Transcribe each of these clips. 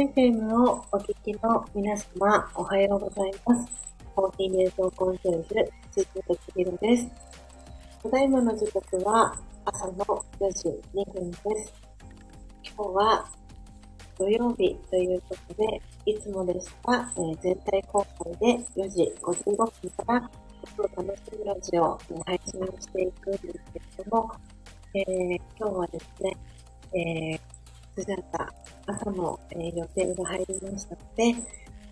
FM をお聞きの皆様、おはようございます。コーヒー瞑想コンシェルジュ、辻本千尋です。ただいまの時刻は朝の4時2分です。今日は土曜日ということで、いつもでしたら、えー全体公開で4時55分から、音を楽しむラジオを配信をしていくんですけれども、えー今日はですね、えー、スジャタ朝の、えー予定が入りましたので、今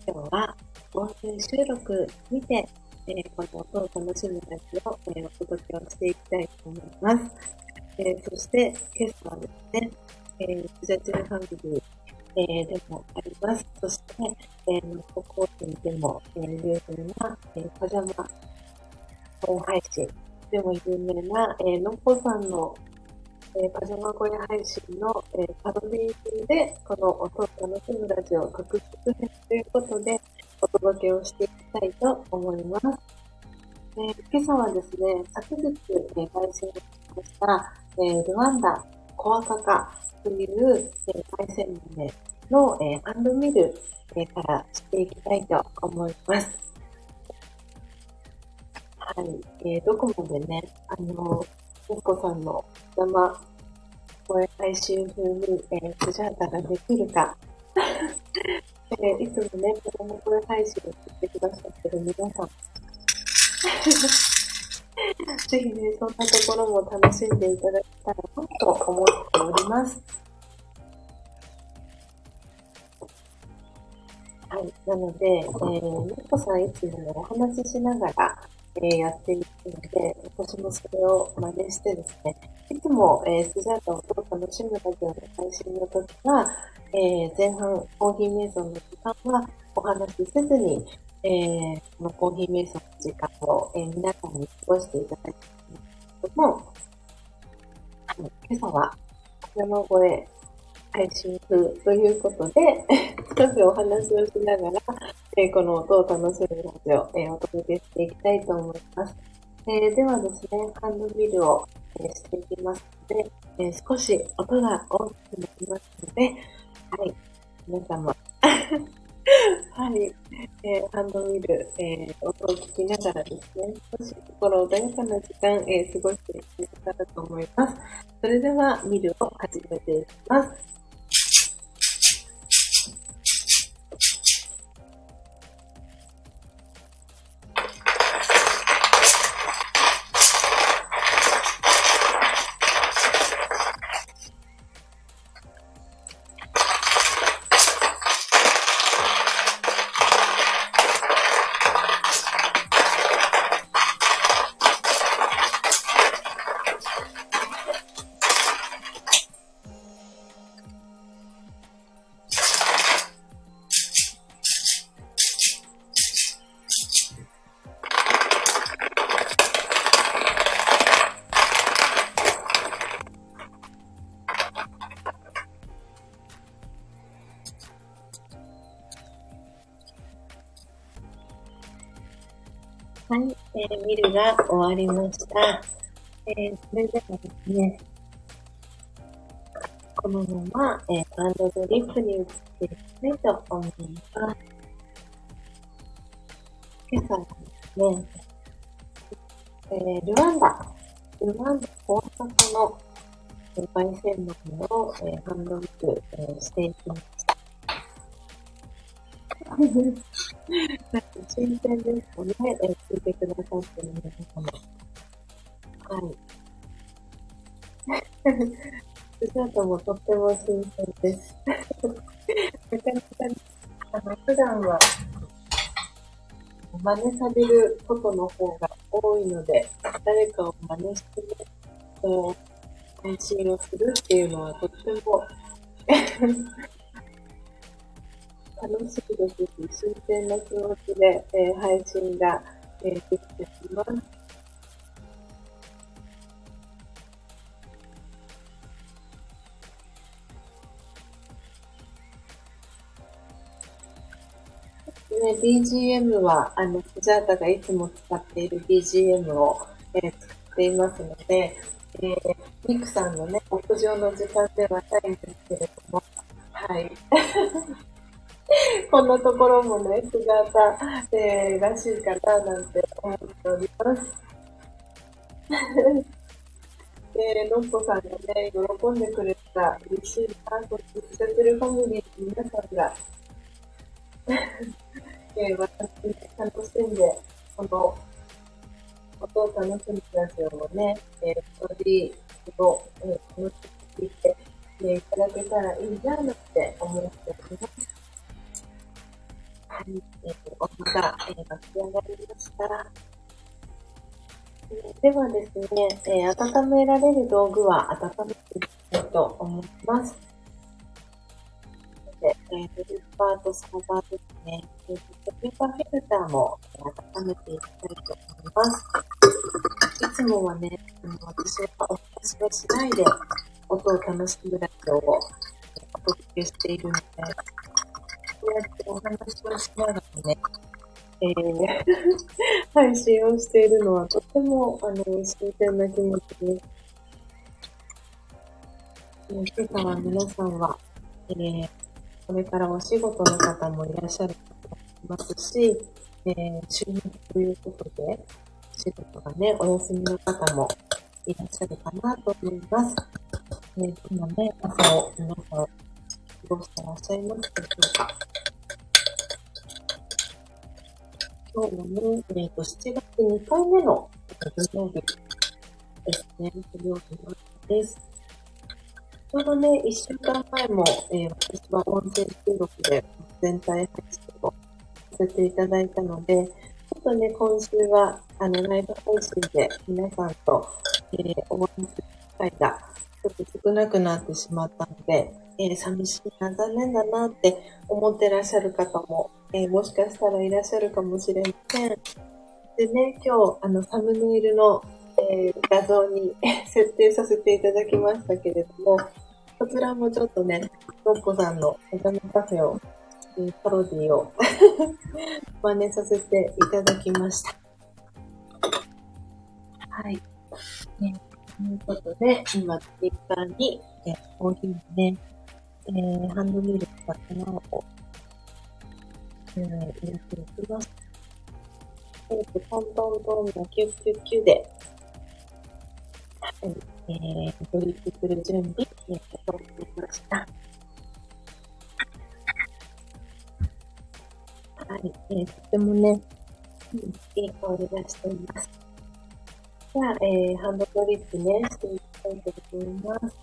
日は音声収録にて、えーこの音を楽しむラジオを、えーお届けをしていきたいと思います。えーそして、今朝はですね、えー、スジャチルファミリー、えーでもあります。そして、えー、ノットコーチでも、えー、有名な、えー、パジャマ本配信でも有名な、えー、のっぽさんの、えーパジャマ小屋配信の、えーパロディで、この音を楽しむラジオ特別編ということで、お届けをしていきたいと思います。えー今朝はですね、昨日、えー配信しました、えールワンダコアカカという、えー、焙煎豆の、えーハンドミル、えーからしていきたいと思います。はい。えーどこまでね、あの、みこさんの生声配信風に、えー、スジャータができるか。えーいつもね、子供声配信をしてくださってる皆さん。ぜひね、そんなところも楽しんでいただけたらなと思っております。はい。なので、えー、みこさんいつもお話ししながら、えやっているので、私もそれを真似してですね、いつも、えースジャータを楽しむラジオの配信の時は、えー前半コーヒー瞑想の時間はお話しせずに、えーこのコーヒー瞑想の時間を、えー皆さんに過ごしていただいているんですけども、今朝は山越え配信風ということで、少しお話をしながら、えーこの音を楽しむラジオ、えーお届けしていきたいと思います。えーではですね、ハンドミルを、えーしていきますので、えー少し音が大きくなりますので、はい、皆様、はい、えーハンドミル、えー音を聞きながらですね、少し心穏やかな時間、えー過ごしていけたらと思います。それでは、ミルを始めていきます。えー、ルが終わりました。えー、それではですね、このまま、えー、ハンドドリップに移っていきたいと思います。今朝はですね、えー、ルワンダ、ルワンダ大阪の、えー、焙煎豆を、えー、ハンドミル、えー、していきました。新鮮ですかね、えー聞いてくださってる皆様。はい。スジャートもとっても新鮮です。なかなかね、あの、普段は、真似されることの方が多いので、誰かを真似してね、こう、配信をするっていうのはとっても楽しいですし、新鮮な気持ちで、えー配信が、えーできています。ね、BGM は、あの、スジャータがいつも使っている BGM を、えー使っていますので、えーミクさんのね、屋上の時間ではないんですけれども、はい。こんなところもね、姿、えー、らしいかななんて思っております。で、のっぽさんがね、喜んでくれた嬉しいな、そして、セルファミリーの皆さんが、えー、私に楽してんで、この、音を楽しむラジオをね、えー、より、と、えー、楽しんでいて、えいただけたらいいな、なんて思っております。はい、えー、お湯が、えー、炊き上がりました。ではですね、えー、温められる道具は温めていきたいと思います。で、えー、ドリッパーとサーバーですね、えー、ドリッパーフィルターも温めていきたいと思います。いつもはね、私はお話をしないで音を楽しむラジオをお届けしているので、うやってお話をしながらね、えー、配信をしているのはとても、あの、新鮮な気持ちです。今朝は皆さんは、えー、これからお仕事の方もいらっしゃると思いますし、えー、週末ということで、仕事がね、お休みの方もいらっしゃるかなと思います。えー、今ね、朝を皆さん過ごしてらっしゃいますでしょうか今日はね、えっ、ー、と、7月2回目の土曜日ですね。土曜日です。ちょうどね、1週間前も、えー、私は音声収録で全体配信をさせていただいたので、ちょっとね、今週は、あの、ライブ配信で皆さんと、えー、お会いする機会がちょっと少なくなってしまったので、えー、寂しいな、残念だなって思ってらっしゃる方もえー、もしかしたらいらっしゃるかもしれません。でね、今日、あの、サムネイルの、えー、画像に設定させていただきましたけれども、こちらもちょっとね、のっこさんのおためカフェを、え、パロディを 真似させていただきました。はい。ね、ということで、今、ツイッターに、えー、コーヒーのね、えー、ハンドミルクか粉をえー、入れていきます。えっ、ー、と、トントントンのキュッキュッキュで、はい、えー、ドリップする準備、えー、整ってきました。はい、えー、とてもね、いい香りがしています。じゃあ、えー、ハンドドリップね、していきたいと思います。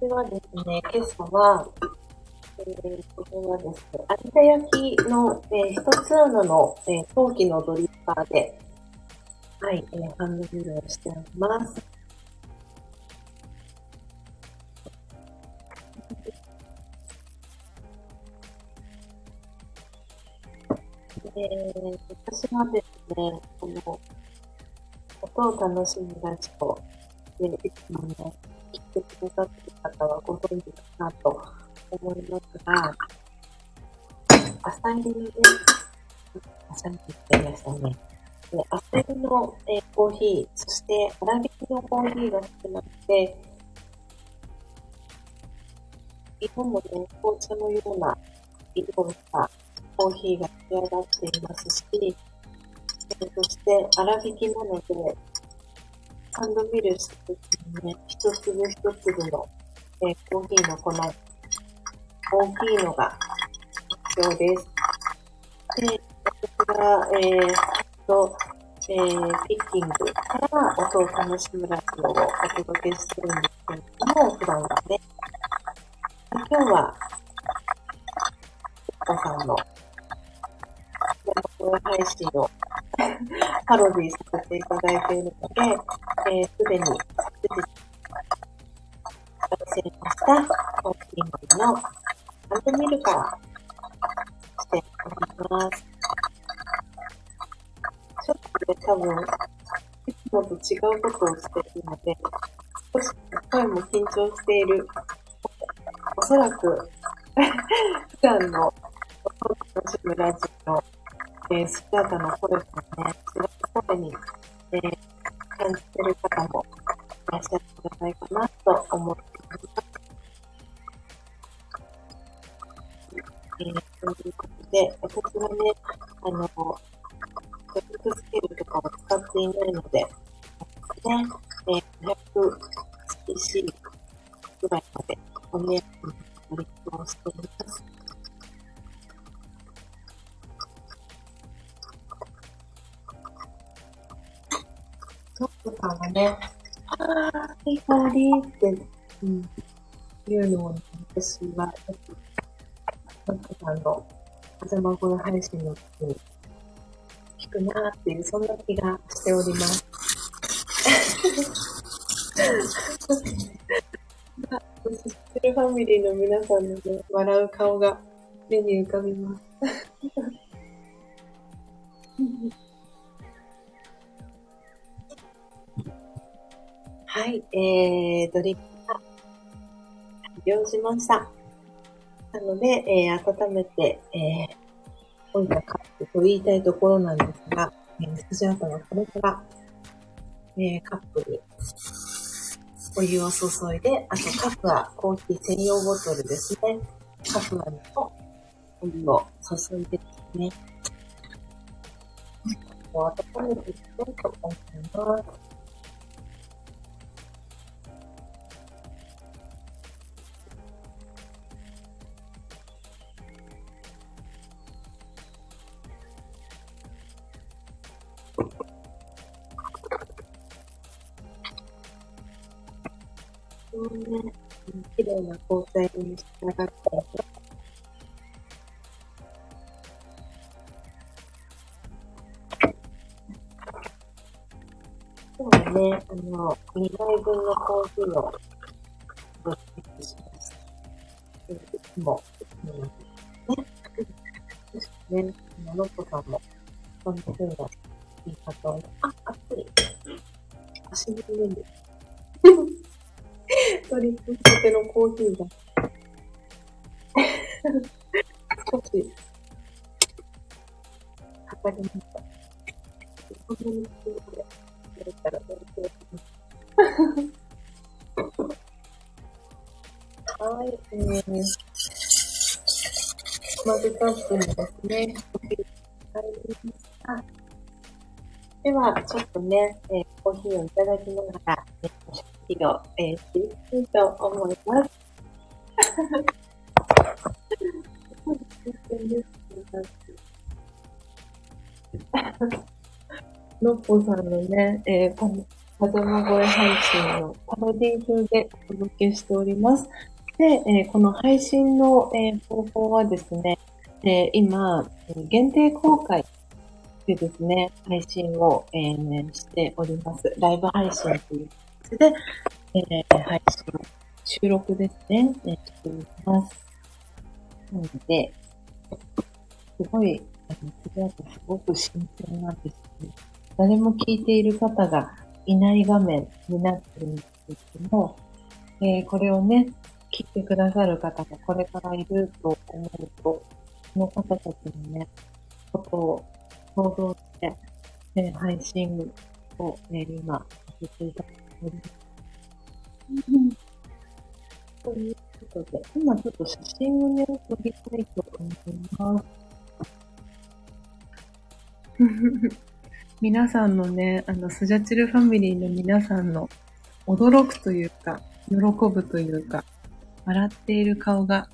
私はですね、今朝は、えー、これはですね、有田焼の、えー、一つ穴の、えー、陶器のドリッパーで、はい、えー、ハンドビルをしております。えー、私はですね、この、音を楽しむラジオで、いつもね、てくださっている方はご存知かなと思いますが、朝入りのね、朝入りって言いましたね。で朝入りの、えー、コーヒー、そして粗挽きのコーヒーが少なくて、色もね、紅茶のような色をしたコーヒーが仕上がっていますし、え、そして粗挽きなので、ハンドミルした時にね、一粒一粒の、えー、コーヒーの粉、大きいのが必要です。で、私が、えー、と、えー、ピッキングから音を楽しむラジオをお届けしてるんですけれども、普段はね。今日は、おさんの生配信を パロディさせていただいているので、えー、すでに昨日完成ましたコーヒーのハンドミルからしております。ちょっとね、多分、いつもと違うことをしているので、少し声も緊張している。おそらく、普段の楽しむラジオ、えー、姿の声とね、違う声にえー、感じてる方もいらっしゃるんじゃないかなと思っています。えー、ということで、私はね、あの、トリックスケールとかを使っていないので、ね、えー、500cc ぐらいまでお目当てにトリックをしています。ね、ああ、いい香りって、うん、いうのを、ね私は、トップさんの、風間声配信の時に、聞くなーっていう、そんな気がしております。ステルファミリーの皆さんのね、笑う顔が目に浮かびます。はい、えー、ドリップが完了しました。なので、えー、温めて、えー、置いたカップと言いたいところなんですが、えー、スジャータはこれから、えー、カップにお湯を注いで、あとカップはコーヒー専用ボトルですね。カップにもお湯を注いでですね。温めていきたいと思います。ね、綺麗な構成に仕上がって今日はね、あの、2杯分のコーヒーをご提供しました。いつも、ね。そしてね、ののこさんも、そんな風な言い方を、あ、熱い。足の上に。ドリップしたてのコーヒーが。少し、かかりました。こんなに強くで、入れたらどうしようはい、えー、マグカップにですね、コーヒー入りました。では、ちょっとね、えー、コーヒーをい。ただきながら、えー日を、えー、していきたいと思います。のっぽさんのね、えー、この、風間声配信のパロディ風でお届けしております。で、えー、この配信の、えー、方法はですね、えー、今、限定公開でですね、配信を、えー、しております。ライブ配信というで、えー、配信、収録ですね、えー、しています。なので、すごい、あの、次はすごく新鮮なんですけね。誰も聞いている方がいない画面になってるんですけども、えー、これをね、聞いてくださる方がこれからいると思うと、その方たちのね、ことを想像して、えー、配信を、ね、今、させていただりということで、今ちょっと写真をね、撮りたいと思います。皆さんのね、あの、スジャチルファミリーの皆さんの驚くというか、喜ぶというか、笑っている顔が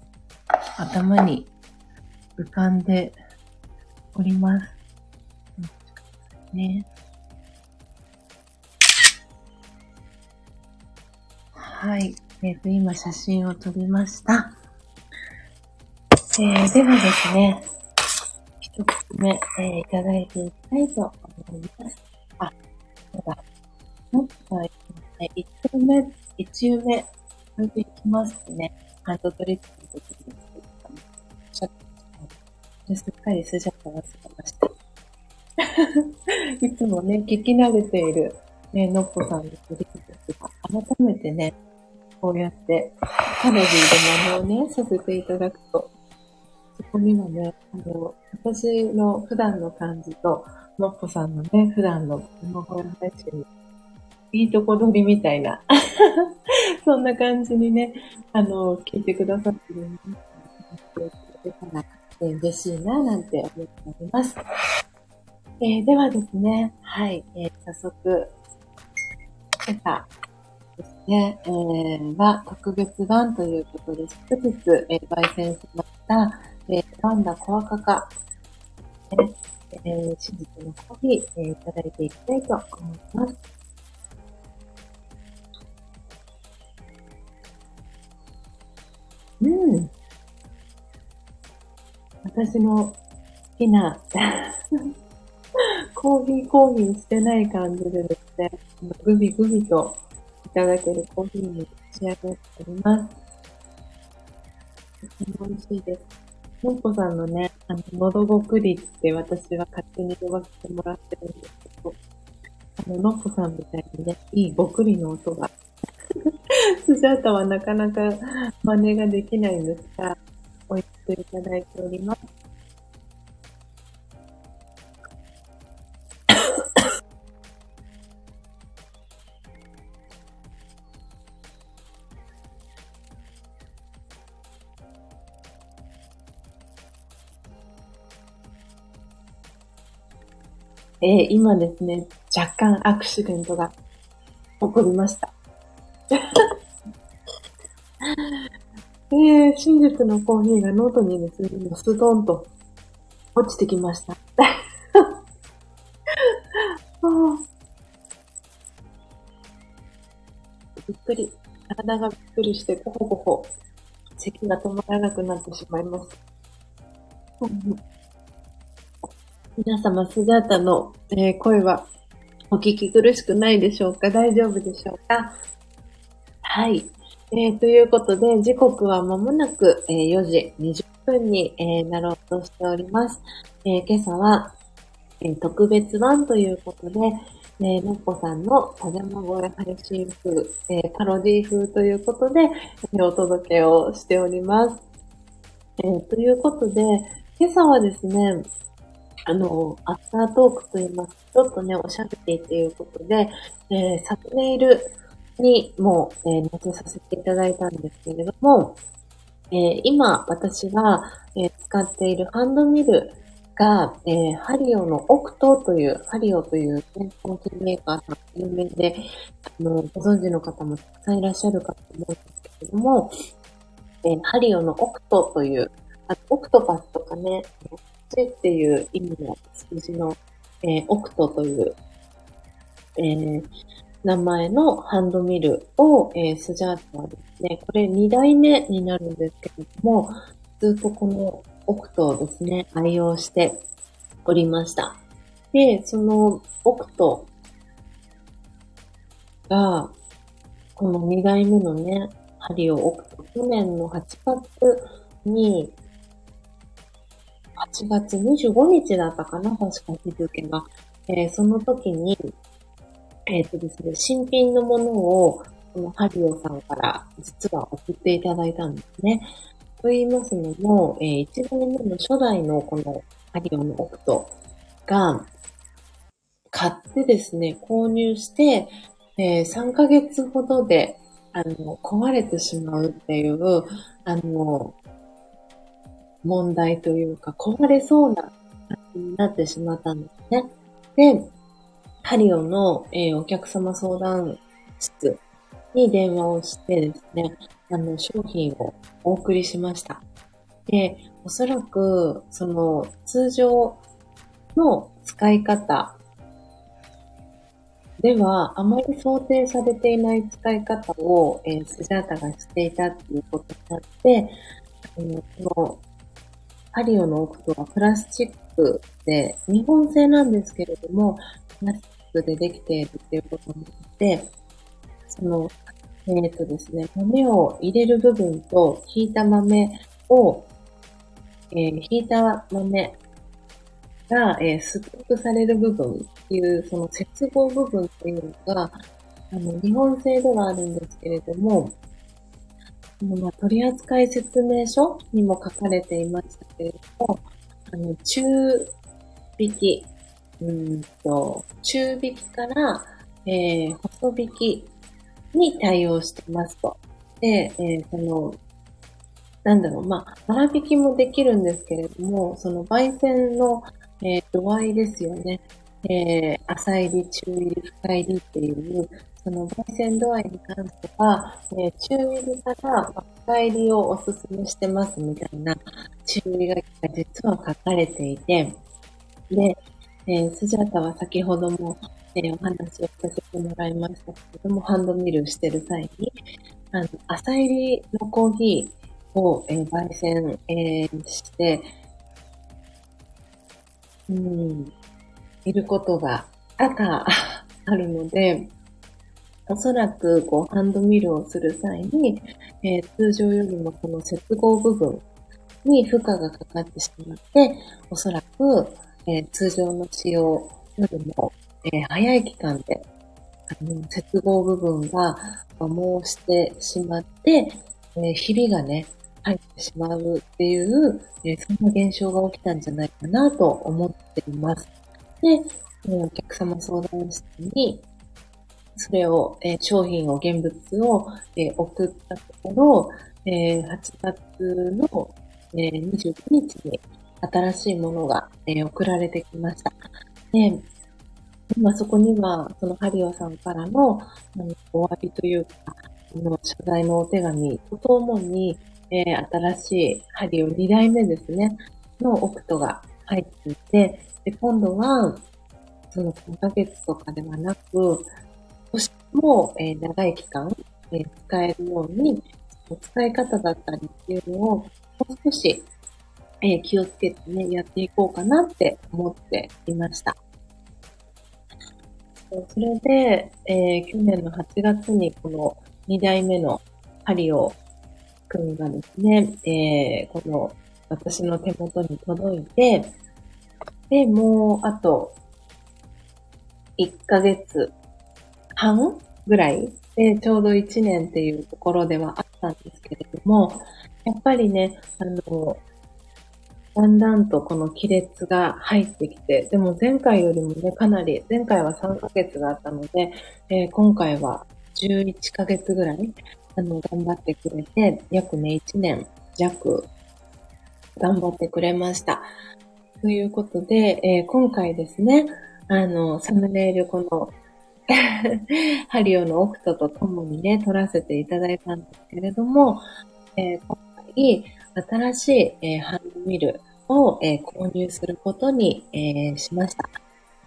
頭に浮かんでおります。ね。はい。えっ、ー、と、今写真を撮りました。えー、ではですね、一つ目、えー、いただいていきたいと思います。あ、そうだ。もっと、ね、一通目、一遊目、それでいきますね。ハンドトリップの時にすっかりスジャタ忘れました。いつもね、聞き慣れている、ね、のっぽさんのトリップですが、改めてね、こうやってカロリーで真似をね、させていただくと、そこにはね、あの、私の普段の感じとのっぽさんのね、普段の生声配信、いいとこ取りみたいな、そんな感じにね、あの、聞いてくださってるんで、えー、嬉しいな、なんて思っております。えー、ではですね、はい、えー、早速、今朝ね、えー、は特別版ということで、昨日、えー、焙煎しました、えー、ワンダコアカカ、ね、えー、真実のコーヒー、えー、いただいていきたいと思います。うん。私の好きな コーヒーコーヒーしてない感じでですね、グビグビとただけるコーヒーに仕上がっております。とても美味しいです。のんこさんのね、あの、のどごくりって私は勝手に呼ばせてもらってるんですけど、あの、のっぽさんみたいにね、いいごくりの音がスジャータはなかなか真似ができないんですが、美味しくいただいております。えー、今ですね、若干アクシデントが起こりました。えー、真実のコーヒーがノートにですね、ストンと落ちてきました。びっくり。体がびっくりして、ごほごほ、咳が止まらなくなってしまいます。皆様、スジャータの、えー、声はお聞き苦しくないでしょうか？大丈夫でしょうか？はい。えー、ということで、時刻は間もなく、えー、4時20分に、えー、なろうとしております。え今朝は、え特別版ということで、えのっぽさんのパジャマ声配信風、えパロディ風ということで、えお届けをしております。えということで、今朝はですね、あの、アフタートークと言います。ちょっとね、おしゃべりということで、えー、サムネイルにも、えー、載せさせていただいたんですけれども、えー、今、私が、え、使っているハンドミルが、え、ハリオのオクトという、ハリオという健康器メーカーさん、有名で、あの、ご存知の方もたくさんいらっしゃるかと思うんですけれども、え、ハリオのオクトという、あオクトパスとかね、っていう意味の数字の、えー、オクトという、えー、名前のハンドミルを、えー、スジャータはですね、これ2代目になるんですけれども、ずっとこのオクトをですね、愛用しておりました。で、そのオクトが、この2代目のね、針を置くと、去年の8月に、8月25日だったかな確か日付が。えー、その時に、えっ、ー、とですね、新品のものを、このハリオさんから実は送っていただいたんですね。と言いますのも、えー、1年目の初代のこのハリオのオクトが、買ってですね、購入して、えー、3ヶ月ほどで、あの、壊れてしまうっていう、あの、問題というか、壊れそうな感じになってしまったんですね。で、ハリオの、えー、お客様相談室に電話をしてですね、あの、商品をお送りしました。で、おそらく、その、通常の使い方では、あまり想定されていない使い方を、えー、スジャータがしていたっていうことになって、あの、このハリオのオクトはプラスチックで、日本製なんですけれども、プラスチックでできているっていうことによって、その、えっ、ー、とですね、豆を入れる部分と、引いた豆を、えー、引いた豆が、えー、ストックされる部分っていう、その接合部分っていうのが、あの、日本製ではあるんですけれども、まあ、取扱説明書にも書かれていましたけれども、あの、中引き、うんと、中引きから、えー、細引きに対応してますと。で、えー、その、なんだろう、まあ、粗引きもできるんですけれども、その焙煎の、えー、度合いですよね。えー、浅入り、中入り、深入りっていう、その焙煎度合いに関しては、え、中入りから深入りをおすすめしてますみたいな注意書きが実は書かれていて、で、えー、スジャタは先ほども、えー、お話をさせてもらいましたけれども、ハンドミルしてる際に、あの、浅入りのコーヒーを、えー、焙煎、えー、して、うん、いることが多々あるので、おそらく、こう、ハンドミルをする際に、えー、通常よりもこの接合部分に負荷がかかってしまって、おそらく、えー、通常の使用よりも、えー、早い期間で、あの、接合部分が摩耗してしまって、えー、ひびがね、入ってしまうっていう、えー、そんな現象が起きたんじゃないかなと思っています。で、お客様相談室に、それを、えー、商品を、現物を、えー、送ったところ、えー、8月の、えー、29日に新しいものが、えー、送られてきました。で、今そこには、そのハリオさんからの、あのお詫びというか、あの謝罪のお手紙とともに、えー、新しいハリオ2代目ですね、のオクトが入っていて、で、今度は、その3ヶ月とかではなく、も、えー、長い期間、えー、使えるように、使い方だったりっていうのを、もう少し、えー、気をつけてね、やっていこうかなって思っていました。それで、え、去年の8月にこの2代目のハリオくんがですね、え、この私の手元に届いて、で、もうあと1ヶ月半ぐらい？でちょうど1年っていうところではあったんですけれども、やっぱりね、あの、だんだんとこの亀裂が入ってきて、でも前回よりもね、かなり、前回は3ヶ月があったので、えー、今回は11ヶ月ぐらい、あの、頑張ってくれて、約ね、1年弱、頑張ってくれました。ということで、えー、今回ですね、あの、サムネイルこのハリオのオクトと共にね、撮らせていただいたんですけれども、えー、今回、新しい、えー、ハンドミルを、えー、購入することに、えー、しました。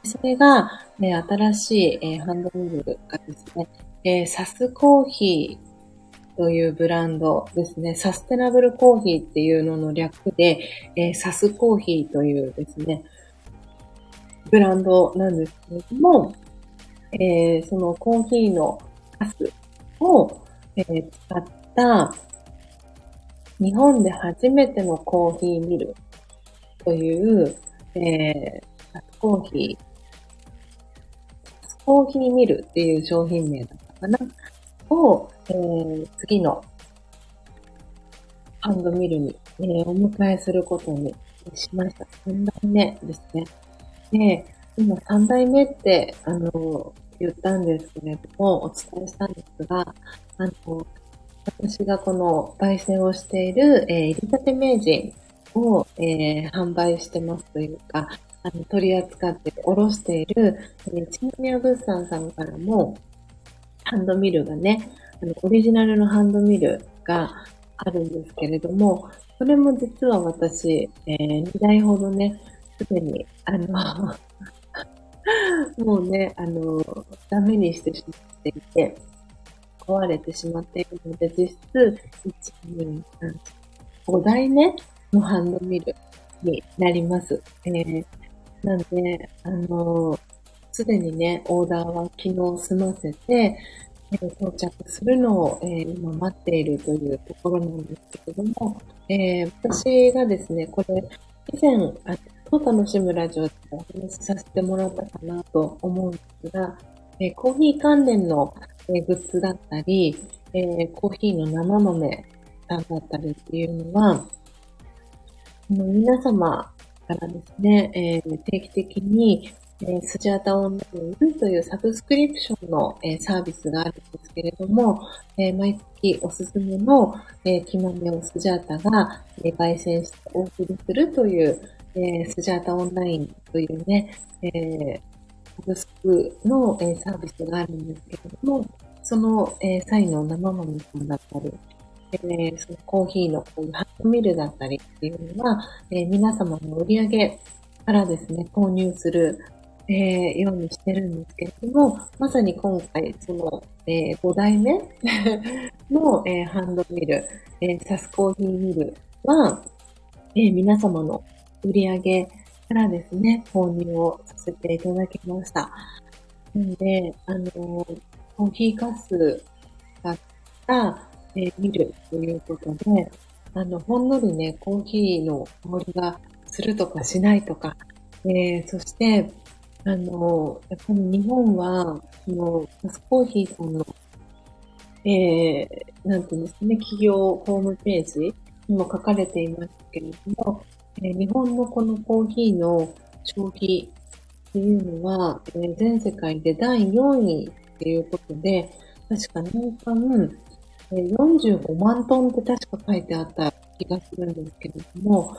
それが、ね、新しい、えー、ハンドミルがですね、えー、サスコーヒーというブランドですね。サステナブルコーヒーっていうのの略で、えー、サスコーヒーというですね、ブランドなんですけれども、えー、そのコーヒーのカスを、えー、使った日本で初めてのコーヒーミルという、えー、コーヒー、コーヒーミルっていう商品名だったかなを、えー、次のハンドミルに、えー、お迎えすることにしました。3代目ですね。で、今3代目って、あの、言ったんですけれども、お伝えしたんですが、あの、私がこの焙煎をしている、えー、入り立て名人を、えー、販売してますというか、あの取り扱っておろしている、えー、チンニア物産さんからも、ハンドミルがね、あの、オリジナルのハンドミルがあるんですけれども、それも実は私、えー、2台ほどね、すでに、あの もうね、あの、ダメにしてしまっていて、壊れてしまっているので、実質、1、2、3、5台目のハンドミルになります。えー、なんで、あのすでにね、オーダーは昨日済ませて、えー、到着するのを、えー、今待っているというところなんですけれども、えー、私がですね、これ、以前、あを楽しむラジオでお話しさせてもらったかなと思うんですが、えー、コーヒー関連の、えー、グッズだったり、えー、コーヒーの生豆さんだったりっていうのは、皆様からですね、えー、定期的にえー、スジャータオンラインというサブスクリプションの、えー、サービスがあるんですけれども、えー、毎月おすすめの、えー、木豆をスジャータが、えー、焙煎してお送りするという、えー、スジャータオンラインというね、えー、サブスクの、えー、サービスがあるんですけれども、その、えー、サイの生豆さんだったり、えー、そのコーヒーのこういうハンドミルだったりっていうのは、えー、皆様の売り上げからですね、購入する、えー、ようにしてるんですけれども、まさに今回、その、えー、5代目 の、えー、ハンドミル、えー、サスコーヒーミルは、えー、皆様の売り上げからですね、購入をさせていただきました。なので、あの、コーヒーカスだった、えー、ミルということで、あの、ほんのりね、コーヒーの香りがするとかしないとか、えー、そして、あの、やっぱり日本は、その、パスコーヒーさんの、えー、なんていうんですかね、企業ホームページにも書かれていますけれども、え、日本のこのコーヒーの消費っていうのは、え、全世界で第4位っていうことで、確か年間、え、45万トンって確か書いてあった気がするんですけれども、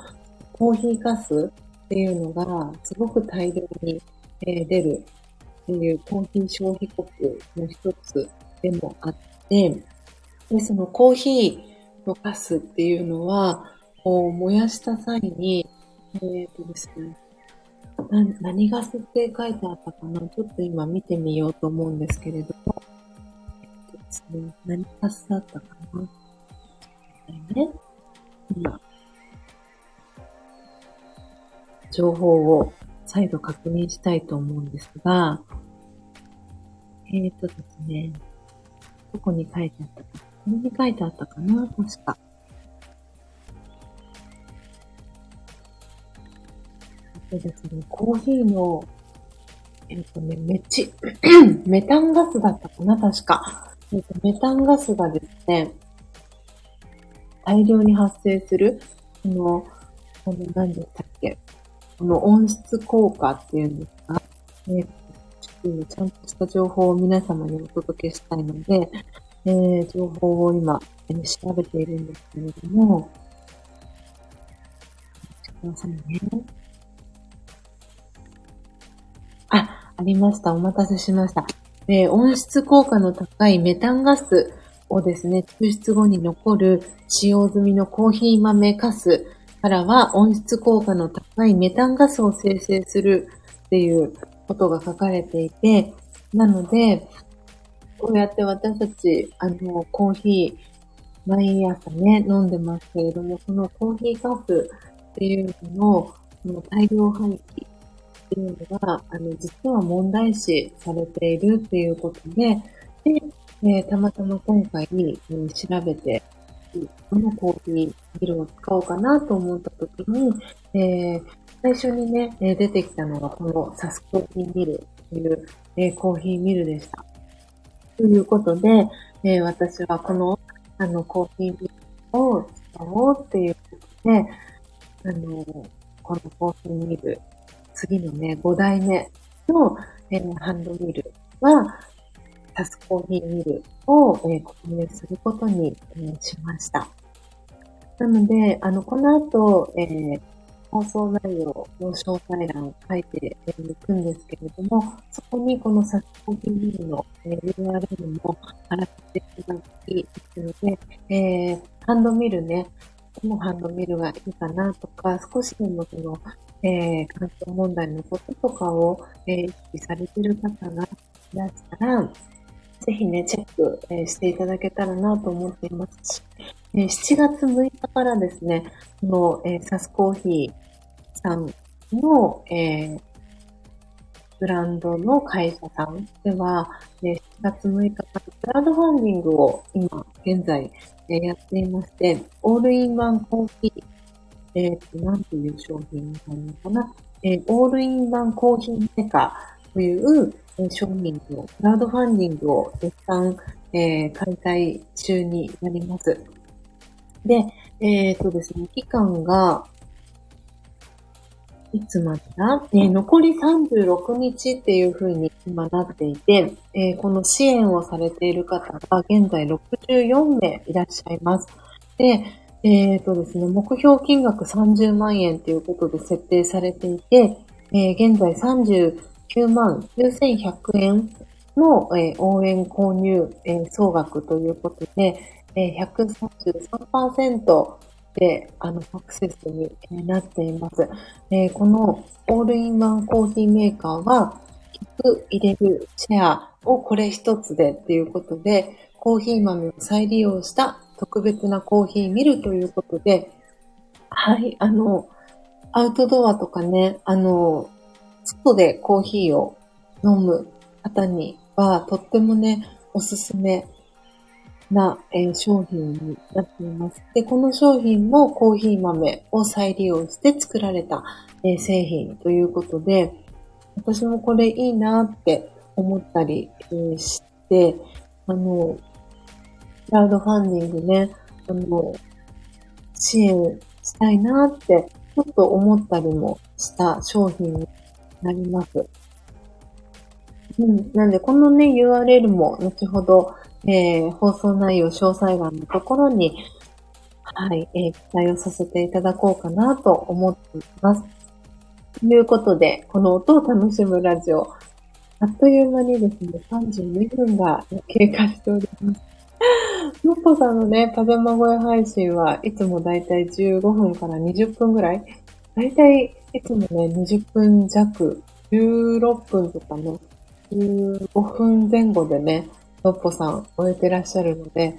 コーヒーガスっていうのがすごく大量にえ出るっていうコーヒー消費国の一つでもあって、で、そのコーヒーのガスっていうのは、こう燃やした際に、えっ、とですね、な、何ガスって書いてあったかなちょっと今見てみようと思うんですけれども、えっ、とですね、何ガスだったかなね、今、情報を再度確認したいと思うんですが、えっ、ー、とですね、どこに書いてあったか。これに書いてあったかな確か。でですね、コーヒーの、えっ、ー、とね、メチ、メタンガスだったかな確か。えっ、ー、と、メタンガスがですね、大量に発生する、この、この何でしたっけこの音質効果っていうんですか、ね、ちゃんとした情報を皆様にお届けしたいので、えー、情報を今、えー、調べているんですけれども、お待ちくださいね。あ、りました。お待たせしました。えー、音質効果の高いメタンガスをですね、抽出後に残る使用済みのコーヒー豆カスからは温室効果の高いメタンガスを生成するっていうことが書かれていて、なので、こうやって私たち、あの、コーヒー、毎朝ね、飲んでますけれども、そのコーヒーガスっていうのの、その大量廃棄っていうのが、あの、実は問題視されているっていうことで、で、えー、たまたま今回、に、調べてどのコーヒーミルを使おうかなと思った時に、えー、最初にね、出てきたのがこのサスコーヒーミルという、えー、コーヒーミルでした。ということで、えー、私はこのあのコーヒーミルを使おうっていうことで、あの、このコーヒーミル、次のね、5代目の、えー、ハンドミルは、タスコーヒーミルを、えー、購入することに、えー、しました。なので、あの、この後、えー、放送内容の詳細欄を書いていくんですけれども、そこにこのサスコーヒーミルの、えー、URL も貼らせていただきますので、えー、ハンドミルね、どのハンドミルがいいかなとか、少しでもその、えー、環境問題のこととかを、えー、意識されてる方がいらしたら、ぜひね、チェック、えー、していただけたらなと思っていますし、えー、7月6日からですね、この、えー、サスコーヒーさんの、えー、ブランドの会社さんでは、えー、7月6日からクラウドファンディングを今、現在、えー、やっていまして、オールインワンコーヒー、えっ、と、なんていう商品になるのかな、えー、オールインワンコーヒーメーカーという、え商品のクラウドファンディングを絶賛、えー、開催中になります。で、えっ、とですね、期間が、いつまでだ、えー、残り36日っていう風に今なっていて、えー、この支援をされている方が現在64名いらっしゃいます。で、えっ、ー、とですね、目標金額30万円ということで設定されていて、え現在39万9100円の、え応援購入、え総額ということで、え133%で、あの、アクセスになっています。えこのオールインワンコーヒーメーカーは、キく入れるシェアをこれ一つでっていうことで、コーヒー豆を再利用した特別なコーヒーミルということで、はい、あの、アウトドアとかね、あの、外でコーヒーを飲む方には、とってもね、おすすめな、えー、商品になっています。で、この商品もコーヒー豆を再利用して作られた、えー、製品ということで、私もこれいいなって思ったり、えー、して、あの、クラウドファンディングね、あの、支援したいなって、ちょっと思ったりもした商品になります。うん。なんで、このね、URL も後ほど、えー、放送内容詳細欄のところに、はい、えー、記載をさせていただこうかなと思っています。ということで、この音を楽しむラジオ、あっという間にですね、32分が経過しております。のっぽさんのね、パジャマ声配信はいつもだいたい15分から20分ぐらいだいたいいつもね、20分弱、16分とかね、15分前後でね、のっぽさん終えてらっしゃるので、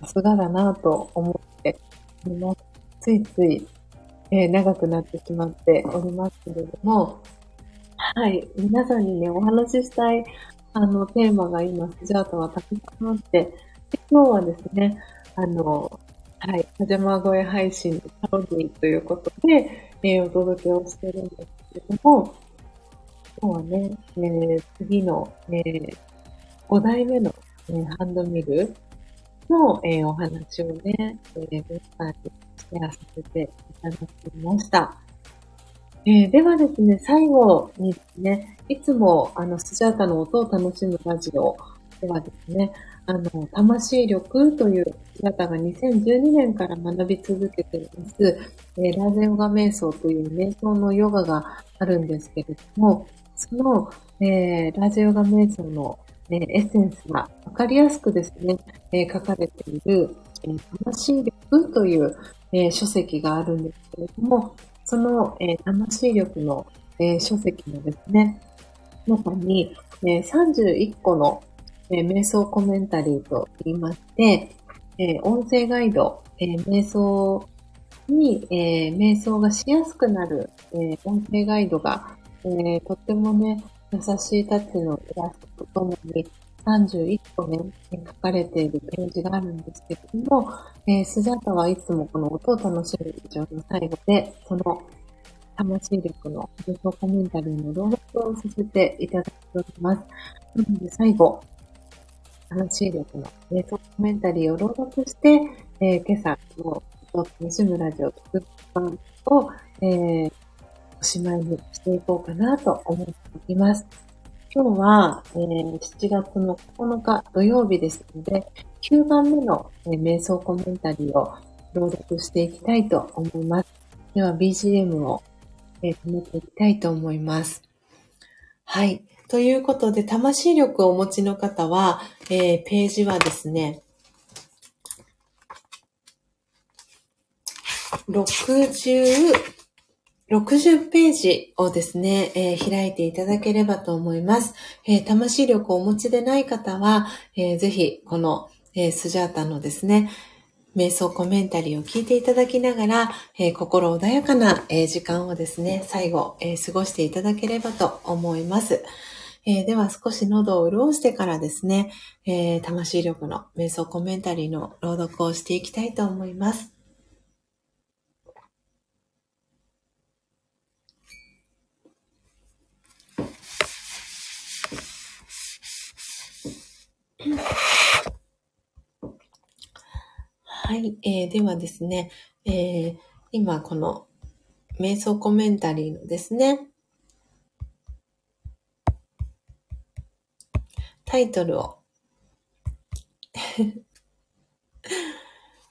さすがだなと思っております。ついつい、えー、長くなってしまっておりますけれども、はい、皆さんにね、お話ししたい、あの、テーマが今、スジャートはたくさんあって、今日はですね、あの、はい、パジャマ声配信パロディということで、えー、お届けをしてるんですけれども、今日はね、えー、次の、えー、5代目の、えー、ハンドミルの、えー、お話をね、えー、皆さんにシェアさせていただきました。えー、ではですね、最後にですね、いつもあのスジャータの音を楽しむラジオではですね、あの、魂力という姿が2012年から学び続けています、えー、ラーゼヨガ瞑想という瞑想のヨガがあるんですけれども、その、えー、ラーゼヨガ瞑想の、え、エッセンスがわかりやすくですね、え書かれている、え魂力という、え書籍があるんですけれども、その、え魂力の、え書籍のですね、中に、え31個のえ、瞑想コメンタリーと言いまして、え、音声ガイド、え、瞑想に、え、瞑想がしやすくなる、え、音声ガイドが、え、とってもね、優しいタッチのイラストとともに31個ね、書かれているページがあるんですけれども、えー、スジャータはいつもこの音を楽しむ以上の最後で、その魂力の瞑想コメンタリーの朗読をさせていただいております。なので最後、話力の瞑想コメンタリーを朗読して、えー、今朝の西村ラジオ特番を、えー、おしまいにしていこうかなと思っております。今日は、えー、7月の9日土曜日ですので、9番目の、えー、瞑想コメンタリーを朗読していきたいと思います。では BGM を、えー、止めていきたいと思います。はい。ということで、魂力をお持ちの方は、えー、ページはですね、60、60ページをですね、えー、開いていただければと思います。えー、魂力をお持ちでない方は、えー、ぜひ、この、えスジャータのですね、瞑想コメンタリーを聞いていただきながら、え心穏やかな、え時間をですね、最後、え過ごしていただければと思います。え、では少し喉を潤してからですね、え、魂力の瞑想コメンタリーの朗読をしていきたいと思います。はい、えー、ではですね、えー、今この瞑想コメンタリーのですね、タイトルを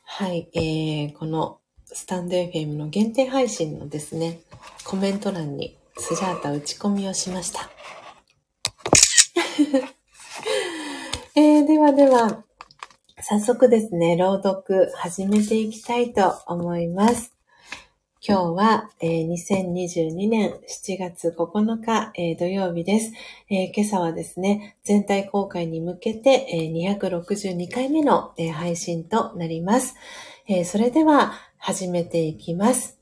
はい、えー、このスタンド FM の限定配信のですね、コメント欄にスジャータ打ち込みをしました。えー、ではでは、早速ですね、朗読始めていきたいと思います。今日は、えー、2022年7月9日、えー、土曜日です、えー、今朝はですね、全体公開に向けて、えー、262回目の、えー、配信となります、えー。それでは始めていきます。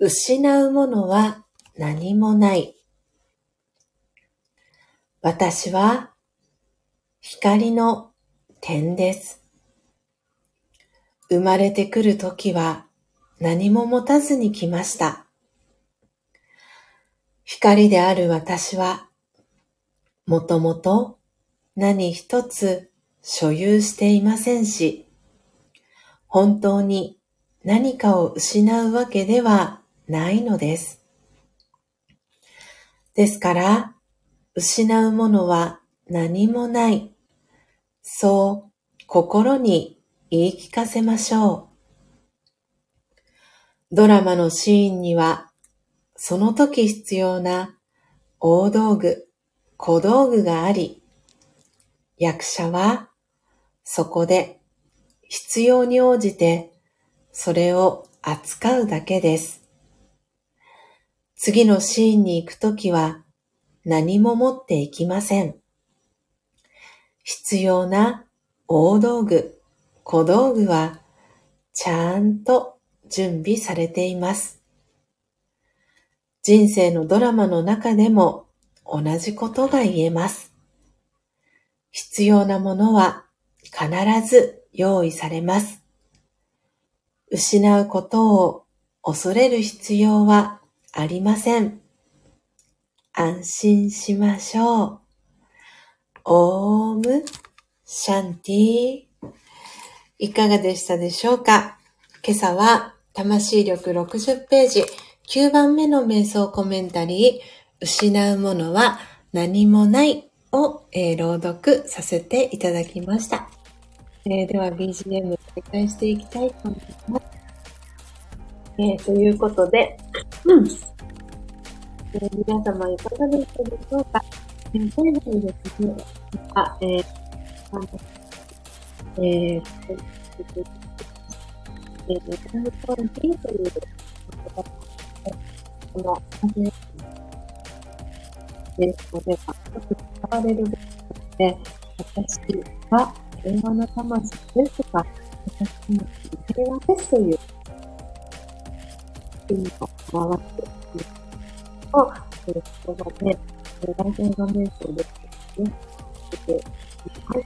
失うものは何もない。私は光の点です。生まれてくるときは何も持たずに来ました。光である私は、もともと何一つ所有していませんし、本当に何かを失うわけではないのです。ですから、失うものは何もない。そう心に言い聞かせましょう。ドラマのシーンには、その時必要な大道具、小道具があり、役者はそこで必要に応じてそれを扱うだけです。次のシーンに行くときは何も持っていきません。必要な大道具、小道具はちゃんと準備されています。人生のドラマの中でも同じことが言えます。必要なものは必ず用意されます。失うことを恐れる必要はありません。安心しましょう。オームシャンティいかがでしたでしょうか？今朝は魂力60ページ9番目の瞑想コメンタリー失うものは何もないを、えー、朗読させていただきました。えー、では BGM 再開していきたいと思います。えー、ということで、うん。え、皆様いかがでしたでしょうか？えー、最後にですね、あ、えー、あの、えー、えー、トランスフォンティという言葉が、この、ですので、よく使われるですで、私は平和な魂ですとか、私の平和ですという意味を表していると、えー、言葉で、大体画面層ですね。で、はい。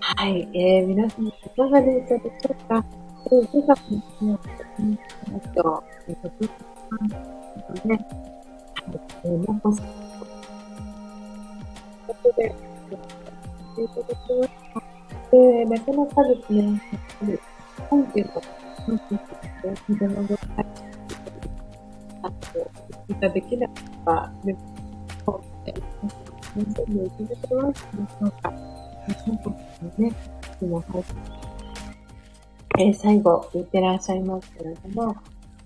はい、えー、皆さんいかがでしたでしょうか？えー、今朝のですね、えっと、えっと、ずっとね、えー、なんか、こで、えー、とできまた。えー、なかなかですね、やっぱり、本家の、本家、があと、ができなかったでも、そう、先生に受けてくれますでしょうか韓国のね、今入って、えー、最後言ってらっしゃいますけれども、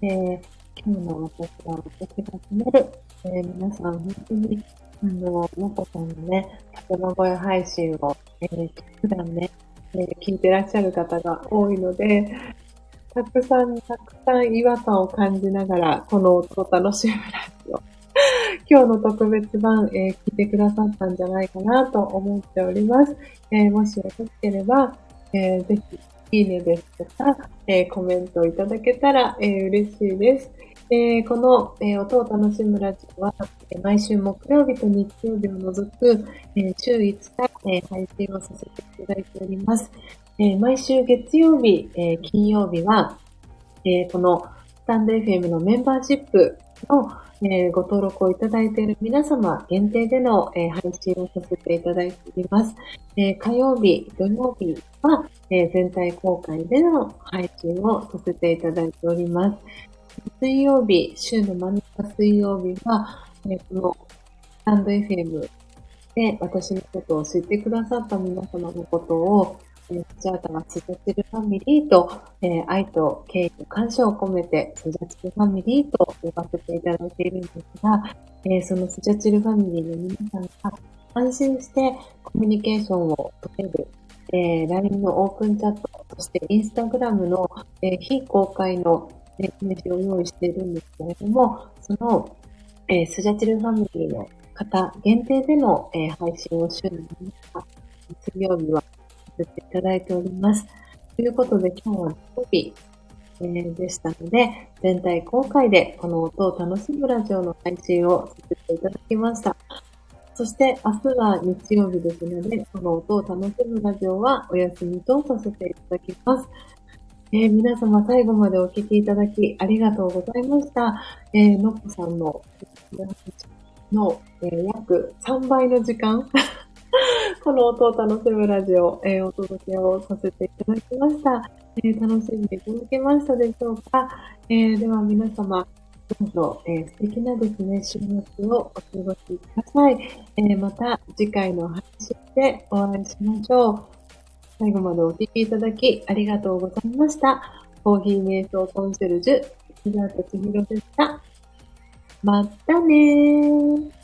えー、今日の私は私が決める、えー、皆さん本当に、あの、もこさんのね、タケノ声配信を、えー、普段ね、えー、聞いてらっしゃる方が多いので、たくさん、たくさん違和感を感じながら、この音を楽しむラジオ。今日の特別版、えー、聞いてくださったんじゃないかなと思っております。えー、もしよろしければ、えー、ぜひ、いいねですとか、えコメントいただけたら、え嬉しいです。えこの、え音を楽しむラジオは、え毎週木曜日と日曜日を除く、え週5日、え配信をさせていただいております。え、毎週月曜日、え、金曜日は、え、このスタンド FM のメンバーシップの、え、ご登録をいただいている皆様限定での、え、配信をさせていただいております。え、火曜日、土曜日は、え全体公開での配信をさせていただいております。水曜日、週の真ん中水曜日は、えこのスタンド FM で私のことを知ってくださった皆様のことをえスジャータが育てるファミリーと、えー、愛と敬意と感謝を込めて、スジャチルファミリーと呼ばせていただいているんですが、えー、そのスジャチルファミリーの皆さんが安心してコミュニケーションを取れる、えー、LINE のオープンチャット、そして Instagram の、えー、非公開の、ね、示を用意しているんですけれども、その、えー、スジャチルファミリーの方限定での、えー、配信を週に水曜日はさせていただいております。ということで今日は土曜日、えー、でしたので、全体公開でこの音を楽しむラジオの配信をさせていただきました。そして明日は日曜日ですので、この音を楽しむラジオはお休みとさせていただきます。えー、皆様最後までお聴きいただきありがとうございました。えー、のっぽさんのの、えー、約3倍の時間 この音を楽しむラジオ、えー、お届けをさせていただきました。えー、楽しんでいただけましたでしょうか、えー、では皆様、どうぞ、えー、素敵なですね、週末をお過ごしください。えー、また次回の配信でお会いしましょう。最後までお聴きいただきありがとうございました。コーヒー瞑想コンシェルジュ、木田千尋でした。またねー。